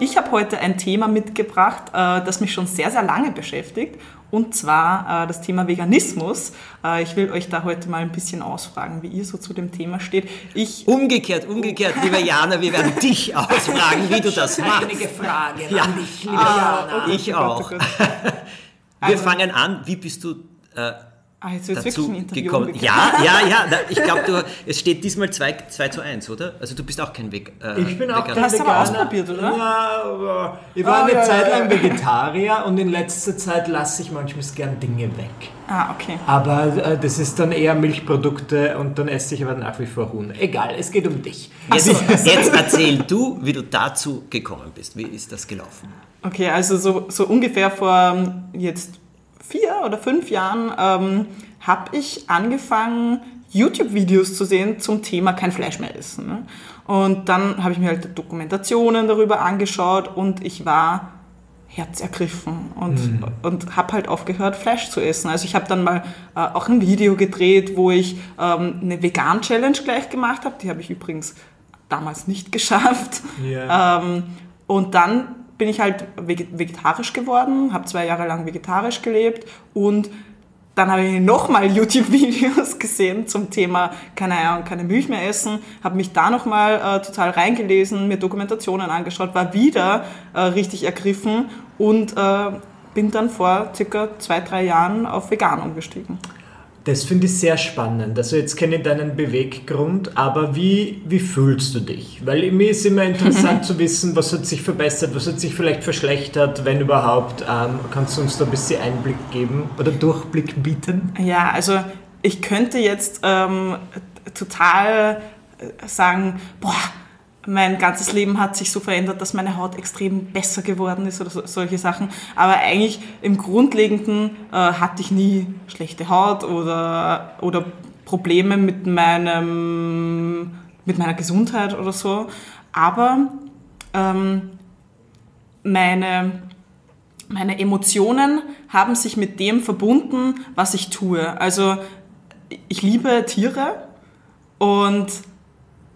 Ich habe heute ein Thema mitgebracht, äh, das mich schon sehr, sehr lange beschäftigt, und zwar äh, das Thema Veganismus. Äh, ich will euch da heute mal ein bisschen ausfragen, wie ihr so zu dem Thema steht. Ich umgekehrt, umgekehrt, liebe Jana, wir werden dich ausfragen, wie du das machst. Einige Fragen ja. an dich, liebe ah, Jana. Okay, ich auch. wir also, fangen an. Wie bist du äh, Ah, jetzt wird dazu wirklich ein Interview gekommen. Ja, ja, ja. Ich glaube, es steht diesmal 2, 2 zu 1, oder? Also du bist auch kein Weg. Äh, ich bin auch kein Veganer. Hast du aber ausprobiert, oder? Ja, aber ich war oh, eine ja, Zeit lang Vegetarier und in letzter Zeit lasse ich manchmal gern Dinge weg. Ah, okay. Aber äh, das ist dann eher Milchprodukte und dann esse ich aber nach wie vor Huhn. Egal, es geht um dich. Jetzt, jetzt erzähl du, wie du dazu gekommen bist. Wie ist das gelaufen? Okay, also so, so ungefähr vor ähm, jetzt vier oder fünf Jahren ähm, habe ich angefangen, YouTube-Videos zu sehen zum Thema kein Fleisch mehr essen. Ne? Und dann habe ich mir halt Dokumentationen darüber angeschaut und ich war herzergriffen und, mhm. und habe halt aufgehört, Fleisch zu essen. Also ich habe dann mal äh, auch ein Video gedreht, wo ich ähm, eine Vegan-Challenge gleich gemacht habe. Die habe ich übrigens damals nicht geschafft. Yeah. Ähm, und dann bin ich halt vegetarisch geworden, habe zwei Jahre lang vegetarisch gelebt und dann habe ich nochmal YouTube-Videos gesehen zum Thema keine Ahnung, keine Milch mehr essen, habe mich da nochmal äh, total reingelesen, mir Dokumentationen angeschaut, war wieder äh, richtig ergriffen und äh, bin dann vor circa zwei, drei Jahren auf vegan umgestiegen. Das finde ich sehr spannend. Also jetzt kenne ich deinen Beweggrund, aber wie, wie fühlst du dich? Weil mir ist immer interessant zu wissen, was hat sich verbessert, was hat sich vielleicht verschlechtert, wenn überhaupt. Ähm, kannst du uns da ein bisschen Einblick geben oder Durchblick bieten? Ja, also ich könnte jetzt ähm, total äh, sagen, boah, mein ganzes Leben hat sich so verändert, dass meine Haut extrem besser geworden ist oder so, solche Sachen. Aber eigentlich im Grundlegenden äh, hatte ich nie schlechte Haut oder, oder Probleme mit, meinem, mit meiner Gesundheit oder so. Aber ähm, meine, meine Emotionen haben sich mit dem verbunden, was ich tue. Also ich liebe Tiere und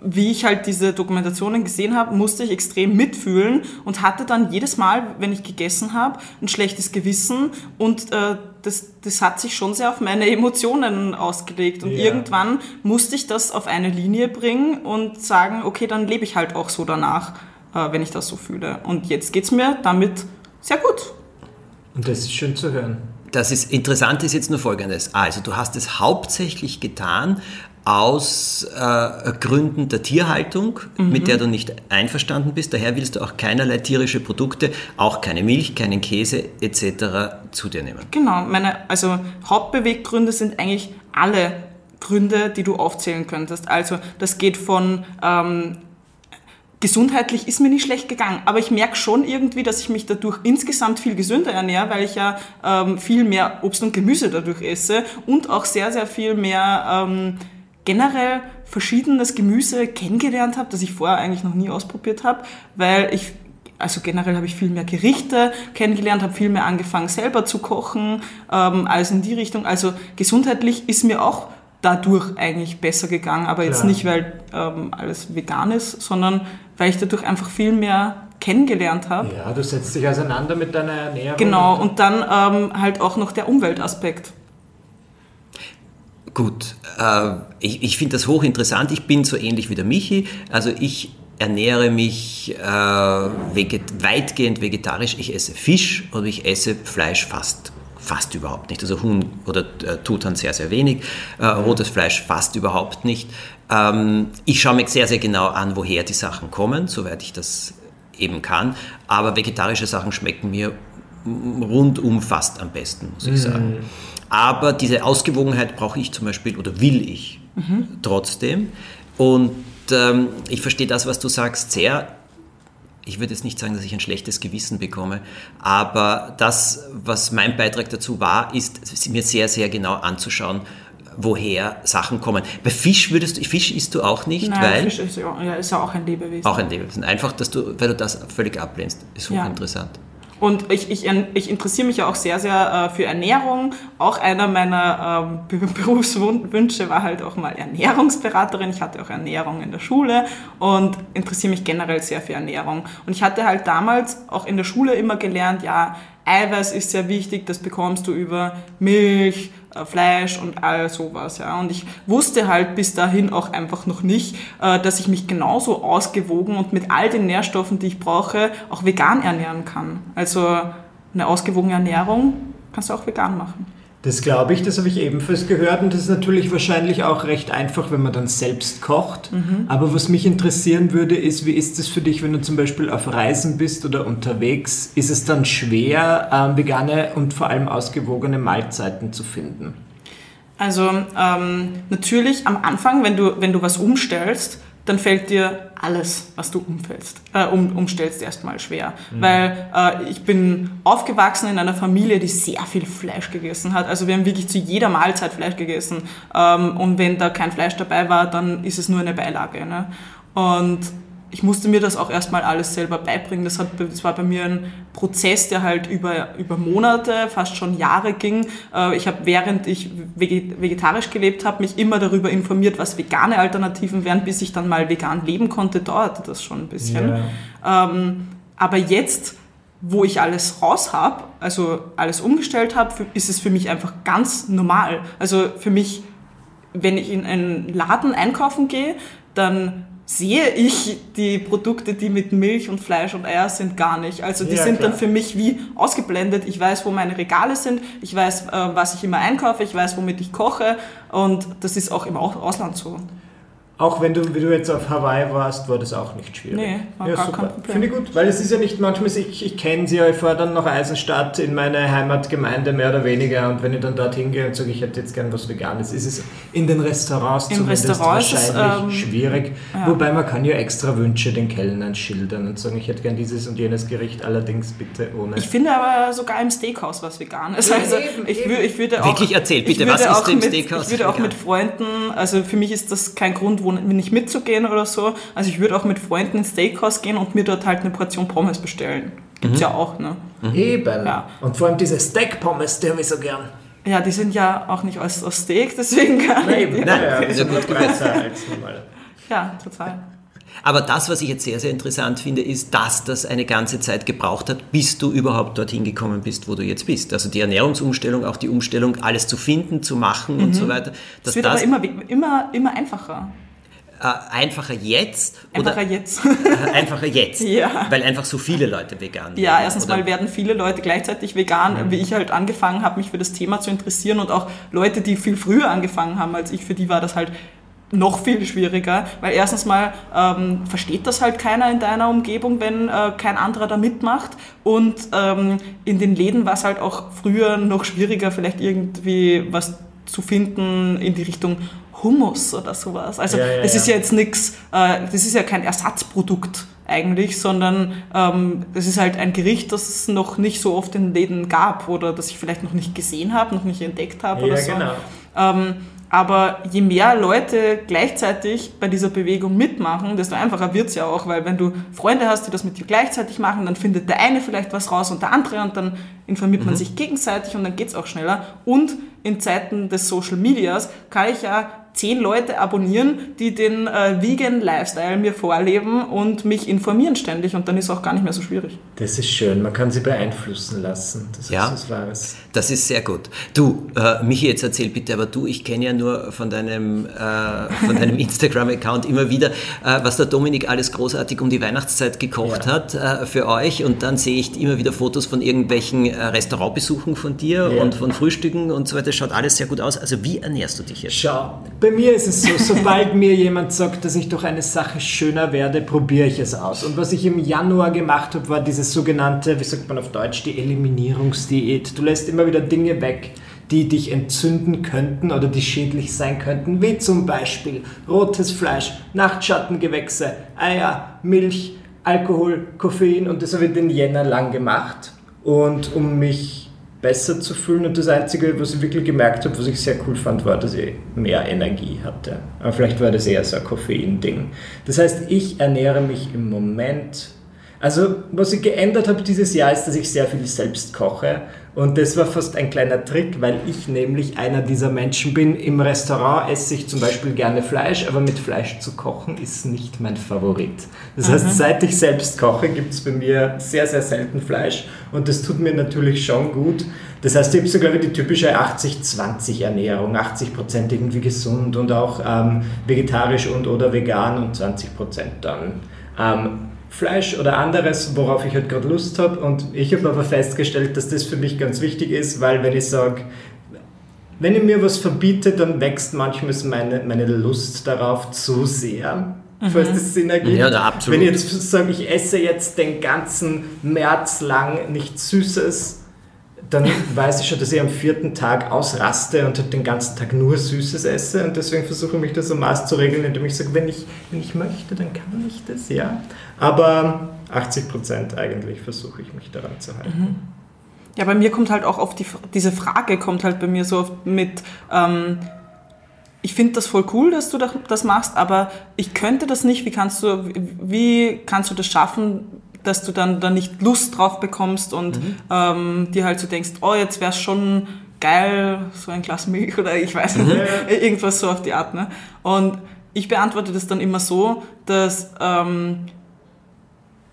wie ich halt diese Dokumentationen gesehen habe, musste ich extrem mitfühlen und hatte dann jedes Mal, wenn ich gegessen habe, ein schlechtes Gewissen und äh, das, das hat sich schon sehr auf meine Emotionen ausgelegt und ja. irgendwann musste ich das auf eine Linie bringen und sagen, okay, dann lebe ich halt auch so danach, äh, wenn ich das so fühle. Und jetzt geht es mir damit sehr gut. Und das ist schön zu hören. Das ist interessant ist jetzt nur Folgendes. Also du hast es hauptsächlich getan, aus äh, Gründen der Tierhaltung, mhm. mit der du nicht einverstanden bist. Daher willst du auch keinerlei tierische Produkte, auch keine Milch, keinen Käse etc. zu dir nehmen. Genau, meine also Hauptbeweggründe sind eigentlich alle Gründe, die du aufzählen könntest. Also das geht von ähm, gesundheitlich ist mir nicht schlecht gegangen, aber ich merke schon irgendwie, dass ich mich dadurch insgesamt viel gesünder ernähre, weil ich ja ähm, viel mehr Obst und Gemüse dadurch esse und auch sehr, sehr viel mehr ähm, generell verschiedenes Gemüse kennengelernt habe, das ich vorher eigentlich noch nie ausprobiert habe, weil ich also generell habe ich viel mehr Gerichte kennengelernt, habe viel mehr angefangen selber zu kochen, ähm, als in die Richtung. Also gesundheitlich ist mir auch dadurch eigentlich besser gegangen, aber jetzt ja. nicht, weil ähm, alles vegan ist, sondern weil ich dadurch einfach viel mehr kennengelernt habe. Ja, du setzt dich auseinander mit deiner Ernährung. Genau, und dann ähm, halt auch noch der Umweltaspekt. Gut, äh, ich, ich finde das hochinteressant. Ich bin so ähnlich wie der Michi. Also ich ernähre mich äh, veget weitgehend vegetarisch. Ich esse Fisch und ich esse Fleisch fast fast überhaupt nicht. Also Huhn oder äh, Tutan sehr, sehr wenig. Äh, rotes Fleisch fast überhaupt nicht. Ähm, ich schaue mir sehr, sehr genau an, woher die Sachen kommen, soweit ich das eben kann. Aber vegetarische Sachen schmecken mir rundum fast am besten, muss ich mm. sagen. Aber diese Ausgewogenheit brauche ich zum Beispiel oder will ich mhm. trotzdem. Und ähm, ich verstehe das, was du sagst, sehr. ich würde jetzt nicht sagen, dass ich ein schlechtes Gewissen bekomme, aber das, was mein Beitrag dazu war, ist mir sehr, sehr genau anzuschauen, woher Sachen kommen. Bei Fisch würdest du, Fisch isst du auch nicht, Nein, weil Fisch ist ja, ist ja auch ein Lebewesen. auch ein Lebewesen. Einfach, dass du, weil du das völlig ablehnst, ist Ja. Und ich, ich, ich interessiere mich ja auch sehr, sehr äh, für Ernährung. Auch einer meiner ähm, Be- Berufswünsche war halt auch mal Ernährungsberaterin. Ich hatte auch Ernährung in der Schule und interessiere mich generell sehr für Ernährung. Und ich hatte halt damals auch in der Schule immer gelernt, ja, Eiweiß ist sehr wichtig, das bekommst du über Milch, Fleisch und all sowas. Ja. Und ich wusste halt bis dahin auch einfach noch nicht, äh, dass ich mich genauso ausgewogen und mit all den Nährstoffen, die ich brauche, auch vegan ernähren kann. Also eine ausgewogene Ernährung kannst du auch vegan machen. Das glaube ich, das habe ich ebenfalls gehört und das ist natürlich wahrscheinlich auch recht einfach, wenn man dann selbst kocht. Aber was mich interessieren würde, ist, wie ist es für dich, wenn du zum Beispiel auf Reisen bist oder unterwegs? Ist es dann schwer, ähm, vegane und vor allem ausgewogene Mahlzeiten zu finden? Also ähm, natürlich am Anfang, wenn du, wenn du was umstellst, dann fällt dir alles, was du umfällst, äh, um, umstellst, erstmal schwer. Weil äh, ich bin aufgewachsen in einer Familie, die sehr viel Fleisch gegessen hat. Also wir haben wirklich zu jeder Mahlzeit Fleisch gegessen. Ähm, und wenn da kein Fleisch dabei war, dann ist es nur eine Beilage. Ne? Und ich musste mir das auch erstmal alles selber beibringen. Das, hat, das war bei mir ein Prozess, der halt über, über Monate, fast schon Jahre ging. Äh, Ich habe, während ich vege- vegetarisch gelebt habe, mich immer darüber informiert, was vegane Alternativen wären, bis ich dann mal vegan leben konnte, dauerte das schon ein bisschen. Ähm, aber jetzt, wo ich alles raus habe, also alles umgestellt habe, ist es für mich einfach ganz normal. Also für mich, wenn ich in einen Laden einkaufen gehe, dann sehe ich die Produkte, die mit Milch und Fleisch und Eier sind, gar nicht. Also die Ja, sind klar. dann für mich wie ausgeblendet. Ich weiß, wo meine Regale sind, ich weiß, äh, was ich immer einkaufe, ich weiß, womit ich koche und das ist auch im Au- Ausland so. Auch wenn du, wie du jetzt auf Hawaii warst, war das auch nicht schwierig. Nee, war gar kein Problem. Finde ich gut, weil es ist ja nicht manchmal, ich, ich kenne sie ja, ich fahre dann nach Eisenstadt in meine Heimatgemeinde mehr oder weniger und wenn ich dann dorthin gehe und sage, ich hätte jetzt gern was Veganes, ist es in den Restaurants Im zumindest Restaurant ist es, wahrscheinlich ähm, schwierig. Wobei man kann ja extra Wünsche den Kellnern schildern und sagen, ich hätte gern dieses und jenes Gericht, allerdings bitte ohne. Ich finde aber sogar im Steakhouse was Veganes. Ja, Also eben, ich, eben. wür, ich würde auch, Wirklich, erzähl bitte, was ist im mit, Steakhouse Ich würde auch vegan? mit Freunden, also für mich ist das kein Grund, wo nicht mitzugehen oder so. Also ich würde auch mit Freunden ins Steakhouse gehen und mir dort halt eine Portion Pommes bestellen. Gibt's Mhm. ja auch, ne? Eben. Ja. Und vor allem diese Steak-Pommes, die habe ich so gern. Ja, die sind ja auch nicht aus, aus Steak, deswegen kann ich die- Nein, ja, ja sind gut besser als normal. Ja, total. Aber das, was ich jetzt sehr, sehr interessant finde, ist, dass das eine ganze Zeit gebraucht hat, bis du überhaupt dorthin gekommen bist, wo du jetzt bist. Also die Ernährungsumstellung, auch die Umstellung, alles zu finden, zu machen und so weiter. Es Dass Mhm. wird das aber immer, immer, immer einfacher. Äh, einfacher jetzt Einfacher oder jetzt. äh, einfacher jetzt, Ja. weil einfach so viele Leute vegan Ja, werden, erstens oder? mal werden viele Leute gleichzeitig vegan, wie ich halt angefangen habe, mich für das Thema zu interessieren und auch Leute, die viel früher angefangen haben als ich, für die war das halt noch viel schwieriger, weil erstens mal ähm, versteht das halt keiner in deiner Umgebung, wenn äh, kein anderer da mitmacht und ähm, in den Läden war es halt auch früher noch schwieriger, vielleicht irgendwie was zu finden in die Richtung Hummus oder sowas. Also Ja, ja, es ist ja. jetzt nichts, äh, das ist ja kein Ersatzprodukt eigentlich, sondern ähm, das ist halt ein Gericht, das es noch nicht so oft in Läden gab oder das ich vielleicht noch nicht gesehen habe, noch nicht entdeckt habe oder so. genau. Ähm, aber je mehr Leute gleichzeitig bei dieser Bewegung mitmachen, desto einfacher wird's ja auch, weil wenn du Freunde hast, die das mit dir gleichzeitig machen, dann findet der eine vielleicht was raus und der andere und dann informiert man sich gegenseitig und dann geht's auch schneller. Und in Zeiten des Social Medias kann ich ja zehn Leute abonnieren, die den äh, Vegan Lifestyle mir vorleben und mich informieren ständig und dann ist auch gar nicht mehr so schwierig. Das ist schön, man kann sie beeinflussen lassen. Das Ja. ist was Wahres. Das ist sehr gut. Du, äh, Michi, jetzt erzähl bitte, aber du, ich kenne ja nur von deinem, äh, von deinem Instagram-Account immer wieder, äh, was der Dominik alles großartig um die Weihnachtszeit gekocht Ja. hat äh, für euch und dann sehe ich immer wieder Fotos von irgendwelchen äh, Restaurantbesuchen von dir Ja. und von Frühstücken und so weiter. Schaut alles sehr gut aus. Also wie ernährst du dich jetzt? Schau, bei mir ist es so, sobald mir jemand sagt, dass ich durch eine Sache schöner werde, probiere ich es aus. Und was ich im Januar gemacht habe, war dieses sogenannte, wie sagt man auf Deutsch, die Eliminierungsdiät. Du lässt immer wieder Dinge weg, die dich entzünden könnten oder die schädlich sein könnten, wie zum Beispiel rotes Fleisch, Nachtschattengewächse, Eier, Milch, Alkohol, Koffein und das habe ich den Jänner lang gemacht. Und um mich besser zu fühlen und das Einzige, was ich wirklich gemerkt habe, was ich sehr cool fand, war, dass ich mehr Energie hatte. Aber vielleicht war das eher so ein Koffein-Ding. Das heißt, ich ernähre mich im Moment also, was ich geändert habe dieses Jahr ist, dass ich sehr viel selbst koche. Und das war fast ein kleiner Trick, weil ich nämlich einer dieser Menschen bin. Im Restaurant esse ich zum Beispiel gerne Fleisch, aber mit Fleisch zu kochen ist nicht mein Favorit. Das heißt, seit ich selbst koche, gibt es bei mir sehr, sehr selten Fleisch. Und das tut mir natürlich schon gut. Das heißt, ich habe so, glaube ich, die typische 80-20 Ernährung. 80% irgendwie gesund und auch ähm, vegetarisch und oder vegan und 20% dann ähm, Fleisch oder anderes, worauf ich halt gerade Lust habe. Und ich habe aber festgestellt, dass das für mich ganz wichtig ist, weil wenn ich sage, wenn ich mir was verbiete, dann wächst manchmal meine, meine Lust darauf zu sehr. Falls das Sinn ergibt. Ja, da absolut. Wenn ich jetzt sage, ich esse jetzt den ganzen März lang nichts Süßes, dann weiß ich schon, dass ich am vierten Tag ausraste und halt den ganzen Tag nur Süßes esse. Und deswegen versuche ich mich da so maß zu regeln, indem ich sage, wenn ich, wenn ich möchte, dann kann ich das, ja. Aber 80 Prozent eigentlich versuche ich mich daran zu halten. Ja, bei mir kommt halt auch auf die, diese Frage kommt halt bei mir so oft mit, ähm, ich finde das voll cool, dass du das, das machst, aber ich könnte das nicht. Wie kannst du, wie kannst du das schaffen, dass du dann da nicht Lust drauf bekommst und ähm, dir halt so denkst, oh, jetzt wäre es schon geil, so ein Glas Milch oder ich weiß nicht, irgendwas so auf die Art. Ne? Und ich beantworte das dann immer so, dass ähm,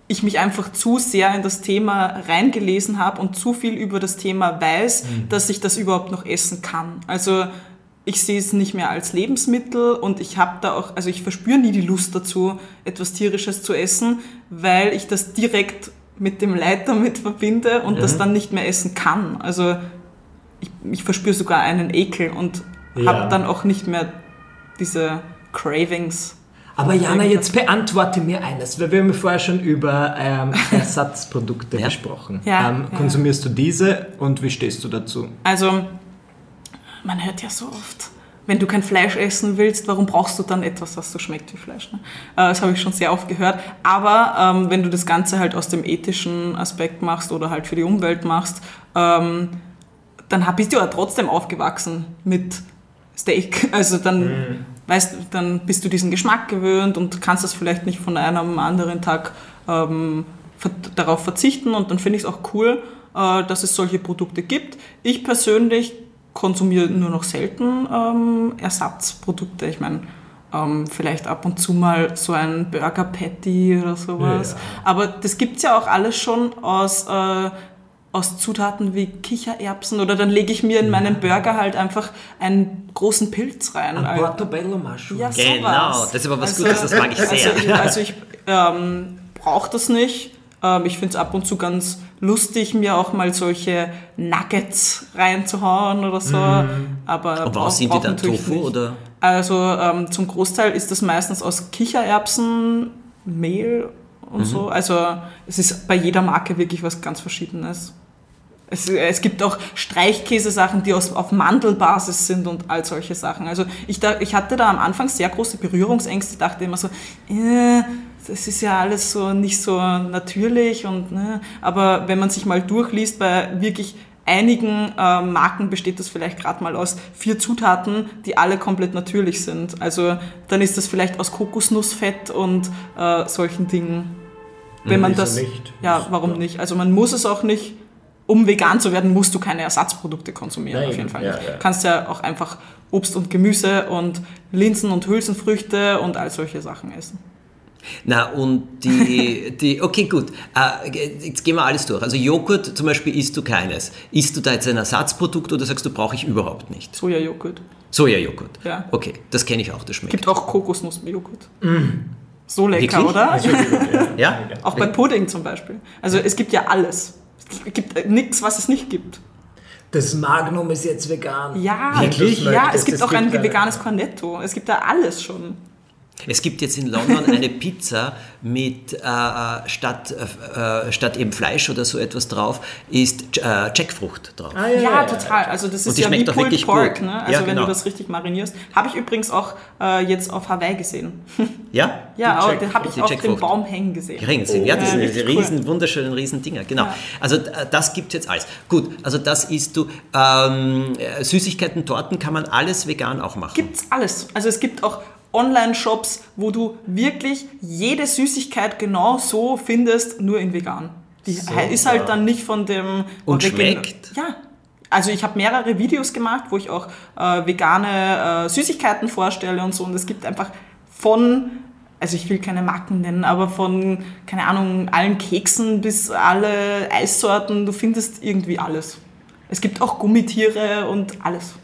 ich mich einfach zu sehr in das Thema reingelesen habe und zu viel über das Thema weiß, dass ich das überhaupt noch essen kann. Also ich sehe es nicht mehr als Lebensmittel und ich habe da auch, also ich verspüre nie die Lust dazu, etwas Tierisches zu essen, weil ich das direkt mit dem Leid damit verbinde und das dann nicht mehr essen kann. Also ich, ich verspüre sogar einen Ekel und Ja. habe dann auch nicht mehr diese Cravings. Aber Jana, jetzt beantworte mir eines, weil wir haben vorher schon über ähm, Ersatzprodukte Ja. gesprochen. Ja, ähm, konsumierst du diese und wie stehst du dazu? Also, man hört ja so oft, wenn du kein Fleisch essen willst, warum brauchst du dann etwas, was so schmeckt wie Fleisch? Ne? Äh, Das habe ich schon sehr oft gehört. Aber ähm, wenn du das Ganze halt aus dem ethischen Aspekt machst oder halt für die Umwelt machst, ähm, dann bist du ja trotzdem aufgewachsen mit Steak. Also dann, weißt, du, dann bist du diesen Geschmack gewöhnt und kannst das vielleicht nicht von einem anderen Tag ähm, ver darauf verzichten. Und dann finde ich es auch cool, äh, dass es solche Produkte gibt. Ich persönlich konsumiere nur noch selten ähm, Ersatzprodukte. Ich meine, ähm, vielleicht ab und zu mal so ein Burger Patty oder sowas. Ja. Aber das gibt es ja auch alles schon aus, äh, aus Zutaten wie Kichererbsen oder dann lege ich mir in meinen Burger halt einfach einen großen Pilz rein. Ein Also- Portobello Mushroom. ja, Genau, sowas. das ist aber was Gutes, das mag ich sehr. Also ich, also ich ähm, brauche das nicht. Ähm, ich finde es ab und zu ganz lustig, mir auch mal solche Nuggets reinzuhauen oder so. Aber Und brauch- was sind die dann? Tofu nicht. oder? Also ähm, zum Großteil ist das meistens aus Kichererbsen, Mehl und Mhm. so. Also es ist bei jeder Marke wirklich was ganz Verschiedenes. Es, es gibt auch Streichkäsesachen, die aus, auf Mandelbasis sind und all solche Sachen. Also ich, da, ich hatte da am Anfang sehr große Berührungsängste, dachte immer so, äh, das ist ja alles so nicht so natürlich. Und, ne. Aber wenn man sich mal durchliest, bei wirklich einigen äh, Marken besteht das vielleicht gerade mal aus vier Zutaten, die alle komplett natürlich sind. Also dann ist das vielleicht aus Kokosnussfett und äh, solchen Dingen. Wenn man das, nicht? ja, warum Ja. nicht? Also man muss es auch nicht. Um vegan zu werden, musst du keine Ersatzprodukte konsumieren, Nein, auf jeden Fall ja, nicht. ja. Du kannst ja auch einfach Obst und Gemüse und Linsen und Hülsenfrüchte und all solche Sachen essen. Na, und die, die okay, gut. Äh, jetzt gehen wir alles durch. Also Joghurt zum Beispiel isst du keines. Isst du da jetzt ein Ersatzprodukt oder sagst du, brauche ich überhaupt nicht? Sojajoghurt. Sojajoghurt. Ja. Okay, das kenne ich auch, das schmeckt. Gibt auch Kokosnussjoghurt. So lecker, Wirklich? oder? ja? Auch bei Pudding zum Beispiel. Also es gibt ja alles. Es gibt nichts, was es nicht gibt. Das Magnum ist jetzt vegan. Ja, Wirklich? ja, es Das gibt auch ein gibt eine- veganes Cornetto. Es gibt da alles schon. Es gibt jetzt in London eine Pizza mit äh, statt, äh, statt eben Fleisch oder so etwas drauf, ist äh, Jackfrucht drauf. Ah, Ja, total. Also das ist ja wie schmeckt auch Pulled wirklich Pork, gut. ne? Also Ja, wenn genau. du das richtig marinierst. Habe ich übrigens auch äh, jetzt auf Hawaii gesehen. Ja? Ja, Jack- den habe ich dem Jackfrucht. Baum hängen gesehen. Gering sind. Ja, das Ja, sind diese cool. riesen, wunderschönen riesen Dinger. Genau. Ja. Also äh, das gibt es jetzt alles. Gut, also das isst du. Ähm, äh, Süßigkeiten, Torten kann man alles vegan auch machen. Gibt's alles. Also es gibt auch Online-Shops, wo du wirklich jede Süßigkeit genau so findest, nur in vegan. Die ist halt dann nicht von dem... Und schmeckt? Ja. Also ich habe mehrere Videos gemacht, wo ich auch äh, vegane äh, Süßigkeiten vorstelle und so. Und es gibt einfach von, also ich will keine Marken nennen, aber von, keine Ahnung, allen Keksen bis alle Eissorten, du findest irgendwie alles. Es gibt auch Gummitiere und alles.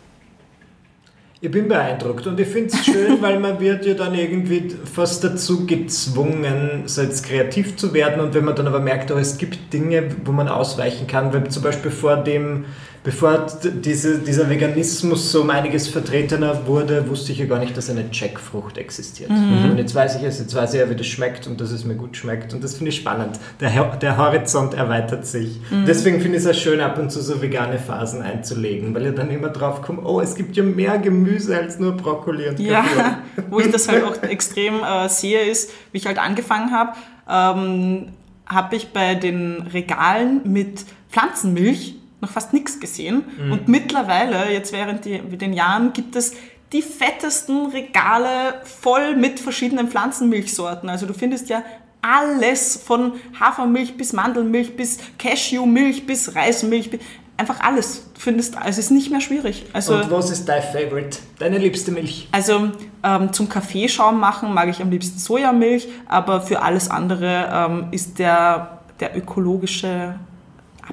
Ich bin beeindruckt und ich finde es schön, weil man wird ja dann irgendwie fast dazu gezwungen, so jetzt kreativ zu werden. Und wenn man dann aber merkt, oh, es gibt Dinge, wo man ausweichen kann, weil zum Beispiel vor dem, bevor diese, dieser Veganismus so um einiges vertretener wurde, wusste ich ja gar nicht, dass eine Jackfrucht existiert. Und jetzt weiß ich es, jetzt weiß ich ja, wie das schmeckt und dass es mir gut schmeckt und das finde ich spannend. Der, der Horizont erweitert sich. Deswegen finde ich es auch schön, ab und zu so vegane Phasen einzulegen, weil ich dann immer drauf komme, oh, es gibt ja mehr Gemüse als nur Brokkoli und Ja, Kartoffeln. wo ich das halt auch extrem äh, sehe, ist, wie ich halt angefangen habe, ähm, habe ich bei den Regalen mit Pflanzenmilch noch fast nichts gesehen. Und mittlerweile, jetzt während die, den Jahren, gibt es die fettesten Regale voll mit verschiedenen Pflanzenmilchsorten. Also du findest ja alles von Hafermilch bis Mandelmilch bis Cashewmilch bis Reismilch, einfach alles. Findest, also es ist nicht mehr schwierig. Also Und was ist dein Favorite? Deine liebste Milch? also ähm, zum Kaffeeschaum machen mag ich am liebsten Sojamilch, aber für alles andere ähm, ist der, der ökologische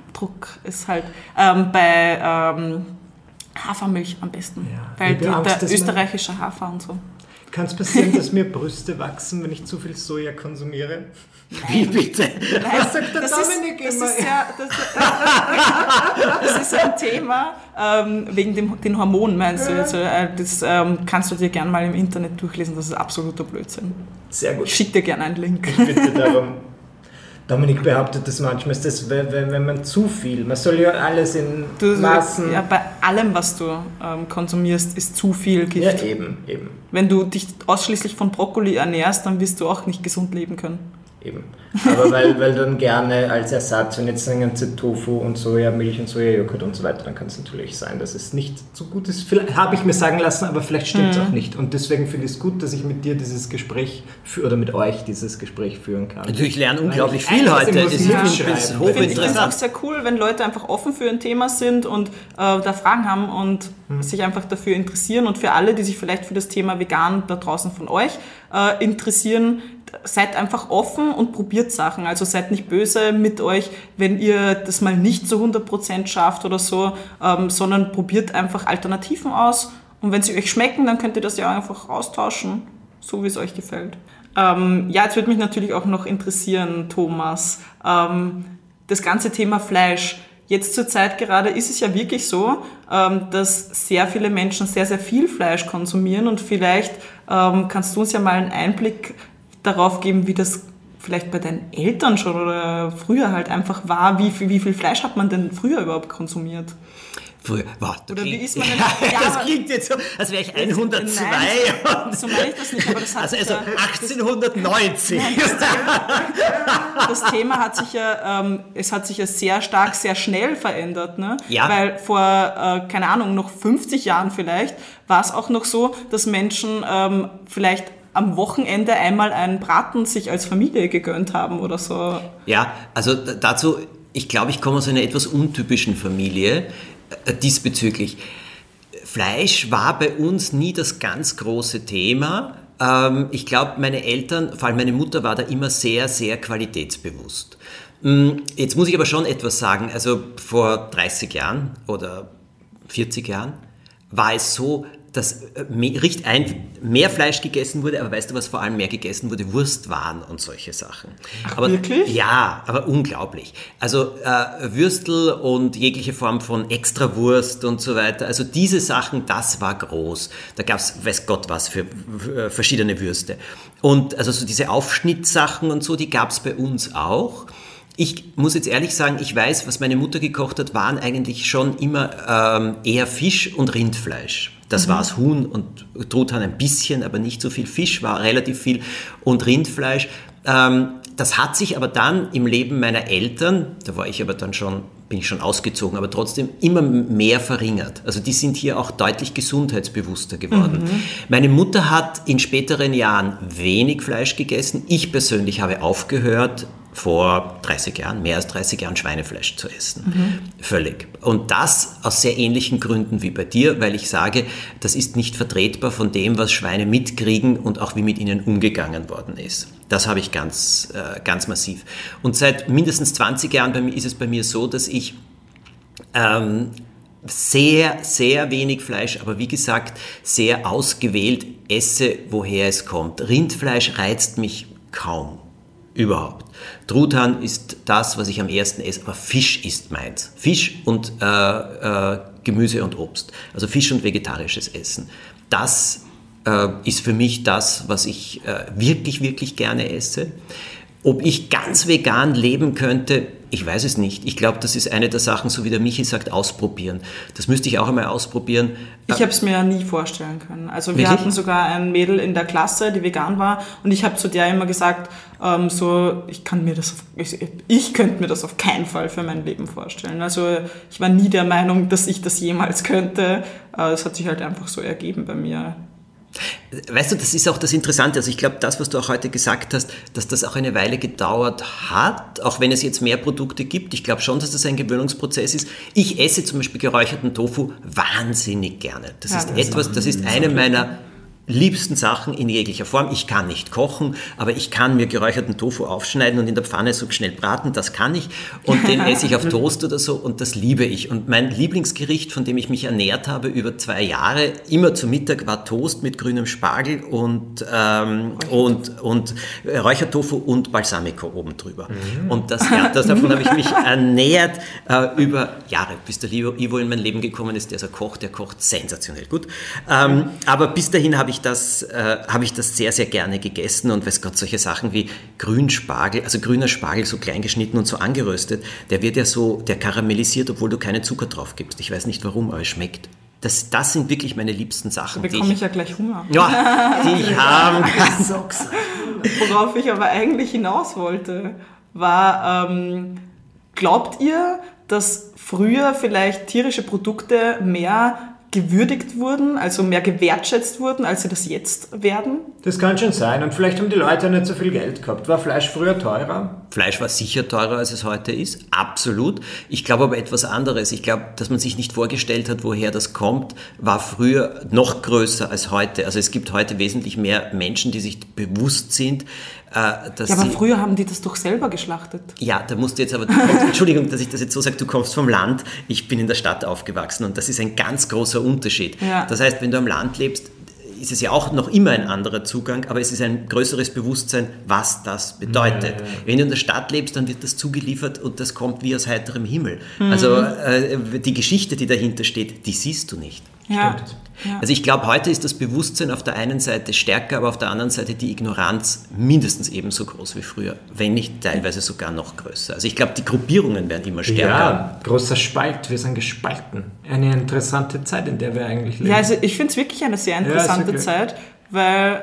Abdruck ist halt ähm, bei ähm, Hafermilch am besten. Ja, weil die, Angst, der österreichische Hafer und so. Kann es passieren, dass mir Brüste wachsen, wenn ich zu viel Soja konsumiere? Wie bitte? Das sagt der Das Dominik ist, immer. das ist ja, das, das ist ein Thema ähm, wegen dem, den Hormonen, meinst du? Also, äh, das ähm, kannst du dir gerne mal im Internet durchlesen, das ist absoluter Blödsinn. Sehr gut. Ich schicke dir gerne einen Link. Ich bitte darum. Dominik behauptet das manchmal, ist das, wenn, wenn man zu viel, man soll ja alles in Du, Maßen. ja, bei allem, was du ähm, konsumierst, ist zu viel Ja, Gift. eben, eben, Wenn du dich ausschließlich von Brokkoli ernährst, dann wirst du auch nicht gesund leben können. Eben. Aber weil, weil dann gerne als Ersatz, wenn jetzt eine ganze Tofu und Sojamilch und Sojajoghurt und so weiter, dann kann es natürlich sein, dass es nicht so gut ist. Vielleicht habe ich mir sagen lassen, aber vielleicht stimmt es Mhm. auch nicht. Und deswegen finde ich es gut, dass ich mit dir dieses Gespräch führe oder mit euch dieses Gespräch führen kann. Also ich lerne unglaublich ich viel heute. Das ist, das ist Ich Ich finde es auch hochinteressant. sehr cool, wenn Leute einfach offen für ein Thema sind und äh, da Fragen haben und Hm. sich einfach dafür interessieren. Und für alle, die sich vielleicht für das Thema vegan da draußen von euch äh, interessieren, seid einfach offen und probiert Sachen. Also seid nicht böse mit euch, wenn ihr das mal nicht zu 100% schafft oder so, ähm, sondern probiert einfach Alternativen aus. Und wenn sie euch schmecken, dann könnt ihr das ja einfach austauschen, so wie es euch gefällt. Ähm, ja, jetzt würde mich natürlich auch noch interessieren, Thomas, ähm, das ganze Thema Fleisch. Jetzt zur Zeit gerade ist es ja wirklich so, ähm, dass sehr viele Menschen sehr, sehr viel Fleisch konsumieren und vielleicht ähm, kannst du uns ja mal einen Einblick darauf geben, wie das vielleicht bei deinen Eltern schon oder früher halt einfach war. Wie viel, wie viel Fleisch hat man denn früher überhaupt konsumiert? Früher, warte, Oder wie ist man denn- Ja, das klingt jetzt so, als wäre ich 102. Nein, so meine ich das nicht, aber das hat Also, sich also ja, 1890. das Thema hat sich ja, ähm, es hat sich ja sehr stark, sehr schnell verändert, ne? Ja. Weil vor, äh, keine Ahnung, noch 50 Jahren vielleicht war es auch noch so, dass Menschen ähm, vielleicht am Wochenende einmal einen Braten sich als Familie gegönnt haben oder so. Ja, also dazu, ich glaube, ich komme aus einer etwas untypischen Familie äh, diesbezüglich. Fleisch war bei uns nie das ganz große Thema. Ähm, ich glaube, meine Eltern, vor allem meine Mutter, war da immer sehr, sehr qualitätsbewusst. Mm, Jetzt muss ich aber schon etwas sagen. Also vor 30 Jahren oder 40 Jahren war es so, dass äh, mehr, richt ein, mehr Fleisch gegessen wurde, aber weißt du, was vor allem mehr gegessen wurde? Wurstwaren und solche Sachen. aber, wirklich? Ja, aber unglaublich. Also äh, Würstel und jegliche Form von Extrawurst und so weiter. Also diese Sachen, das war groß. Da gab es, weiß Gott was, für äh, verschiedene Würste. Und also so diese Aufschnittsachen und so, die gab es bei uns auch. Ich muss jetzt ehrlich sagen, ich weiß, was meine Mutter gekocht hat, waren eigentlich schon immer ähm, eher Fisch und Rindfleisch. Das Mhm. war es Huhn und Truthahn ein bisschen, aber nicht so viel. Fisch war relativ viel und Rindfleisch. Ähm, das hat sich aber dann im Leben meiner Eltern, da war ich aber dann schon, bin ich schon ausgezogen, aber trotzdem immer mehr verringert. Also die sind hier auch deutlich gesundheitsbewusster geworden. Meine Mutter hat in späteren Jahren wenig Fleisch gegessen. Ich persönlich habe aufgehört, vor 30 Jahren, mehr als 30 Jahren Schweinefleisch zu essen. Völlig. Und das aus sehr ähnlichen Gründen wie bei dir, weil ich sage, das ist nicht vertretbar von dem, was Schweine mitkriegen und auch wie mit ihnen umgegangen worden ist. Das habe ich ganz, äh, ganz massiv. Und seit mindestens 20 Jahren ist es bei mir so, dass ich ähm, sehr, sehr wenig Fleisch, aber wie gesagt, sehr ausgewählt esse, woher es kommt. Rindfleisch reizt mich kaum. Überhaupt. Truthahn ist das, was ich am ersten esse, aber Fisch ist meins. Fisch und äh, äh, Gemüse und Obst. Also Fisch und vegetarisches Essen. Das äh, ist für mich das, was ich äh, wirklich, wirklich gerne esse. Ob ich ganz vegan leben könnte, ich weiß es nicht. Ich glaube, das ist eine der Sachen, so wie der Michi sagt, ausprobieren. Das müsste ich auch einmal ausprobieren. Ich habe es mir ja nie vorstellen können. Also wir Wirklich? hatten sogar ein Mädel in der Klasse, die vegan war, und ich habe zu der immer gesagt, ähm, so ich kann mir das, auf, ich, ich könnte mir das auf keinen Fall für mein Leben vorstellen. Also ich war nie der Meinung, dass ich das jemals könnte. Äh, Es hat sich halt einfach so ergeben bei mir. Weißt du, das ist auch das Interessante. Also ich glaube, das, was du auch heute gesagt hast, dass das auch eine Weile gedauert hat, auch wenn es jetzt mehr Produkte gibt. Ich glaube schon, dass das ein Gewöhnungsprozess ist. Ich esse zum Beispiel geräucherten Tofu wahnsinnig gerne. Das Ja, ist das ist etwas, das ist eine meiner liebsten Sachen in jeglicher Form. Ich kann nicht kochen, aber ich kann mir geräucherten Tofu aufschneiden und in der Pfanne so schnell braten, das kann ich. Und den esse ich auf Toast oder so und das liebe ich. Und mein Lieblingsgericht, von dem ich mich ernährt habe über zwei Jahre, immer zu Mittag war Toast mit grünem Spargel und, ähm, und, und Räuchertofu und Balsamico oben drüber. Und das, ja, das, davon habe ich mich ernährt äh, über Jahre, bis der Ivo Ivo in mein Leben gekommen ist. Der ist ein Koch, der kocht sensationell gut. Ähm, aber bis dahin habe ich, das, äh, habe ich das sehr, sehr gerne gegessen und weiß Gott, solche Sachen wie Grünspargel, also grüner Spargel, so klein geschnitten und so angeröstet, der wird ja so, der karamellisiert, obwohl du keinen Zucker drauf gibst. Ich weiß nicht warum, aber es schmeckt. Das, das sind wirklich meine liebsten Sachen, die Bekomme ich, ich ja gleich Hunger. ja, die ich haben kann. Worauf ich aber eigentlich hinaus wollte, war, ähm, glaubt ihr, dass früher vielleicht tierische Produkte mehr gewürdigt wurden, also mehr gewertschätzt wurden, als sie das jetzt werden? Das kann schon sein. Und vielleicht haben die Leute nicht so viel Geld gehabt. War Fleisch früher teurer? Fleisch war sicher teurer, als es heute ist, absolut. Ich glaube aber etwas anderes. Ich glaube, dass man sich nicht vorgestellt hat, woher das kommt, war früher noch größer als heute. Also es gibt heute wesentlich mehr Menschen, die sich bewusst sind, dass Ja, aber sie... früher haben die das doch selber geschlachtet. Ja, da musst du jetzt aber, du kommst, Entschuldigung, dass ich das jetzt so sage, du kommst vom Land, ich bin in der Stadt aufgewachsen und das ist ein ganz großer Unterschied. Ja. Das heißt, wenn du am Land lebst, ist es ja auch noch immer ein anderer Zugang, aber es ist ein größeres Bewusstsein, was das bedeutet. Wenn du in der Stadt lebst, dann wird das zugeliefert und das kommt wie aus heiterem Himmel. Also äh, die Geschichte, die dahinter steht, die siehst du nicht. Ja. Also ich glaube, heute ist das Bewusstsein auf der einen Seite stärker, aber auf der anderen Seite die Ignoranz mindestens ebenso groß wie früher, wenn nicht teilweise sogar noch größer. Also ich glaube, die Gruppierungen werden immer stärker. Ja, großer Spalt. Wir sind gespalten. Eine interessante Zeit, in der wir eigentlich leben. Ja, also ich finde es wirklich eine sehr interessante wirklich. Zeit, weil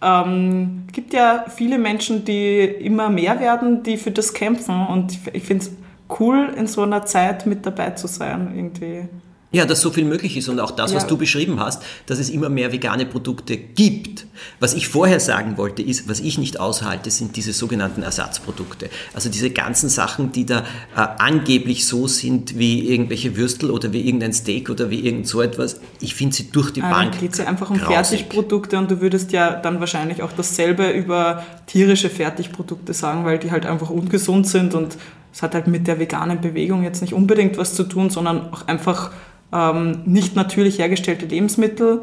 ähm, gibt ja viele Menschen, die immer mehr werden, die für das kämpfen und ich- ich finde es cool, in so einer Zeit mit dabei zu sein irgendwie. Ja, dass so viel möglich ist und auch das, was Ja. du beschrieben hast, dass es immer mehr vegane Produkte gibt. Was ich vorher sagen wollte, ist, was ich nicht aushalte, sind diese sogenannten Ersatzprodukte. Also diese ganzen Sachen, die da äh, angeblich so sind wie irgendwelche Würstel oder wie irgendein Steak oder wie irgend so etwas. Ich finde sie durch die Ah, Bank. Dann geht es ja einfach um grausig. Fertigprodukte und du würdest ja dann wahrscheinlich auch dasselbe über tierische Fertigprodukte sagen, weil die halt einfach ungesund sind und es hat halt mit der veganen Bewegung jetzt nicht unbedingt was zu tun, sondern auch einfach ähm, nicht natürlich hergestellte Lebensmittel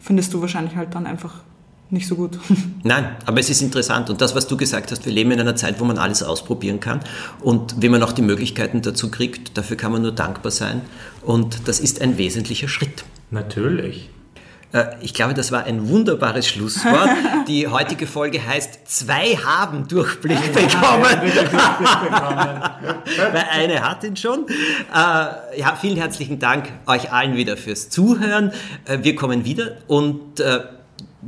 findest du wahrscheinlich halt dann einfach nicht so gut. Nein, aber es ist interessant und das, was du gesagt hast, wir leben in einer Zeit, wo man alles ausprobieren kann und wenn man auch die Möglichkeiten dazu kriegt, dafür kann man nur dankbar sein und das ist ein wesentlicher Schritt. Natürlich. Äh, Ich glaube, das war ein wunderbares Schlusswort. Die heutige Folge heißt Zwei haben Durchblick bekommen. Weil eine hat ihn schon. Äh, ja, vielen herzlichen Dank euch allen wieder fürs Zuhören. Äh, wir kommen wieder und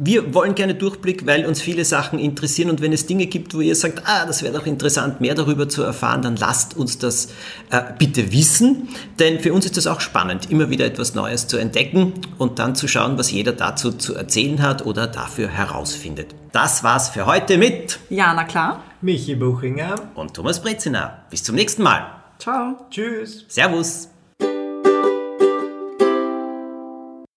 wir wollen gerne Durchblick, weil uns viele Sachen interessieren und wenn es Dinge gibt, wo ihr sagt, ah, das wäre doch interessant, mehr darüber zu erfahren, dann lasst uns das äh, bitte wissen, denn für uns ist das auch spannend, immer wieder etwas Neues zu entdecken und dann zu schauen, was jeder dazu zu erzählen hat oder dafür herausfindet. Das war's für heute mit ja, na klar. Michi Buchinger. und Thomas Brezina. Bis zum nächsten Mal. Ciao. Tschüss. Servus.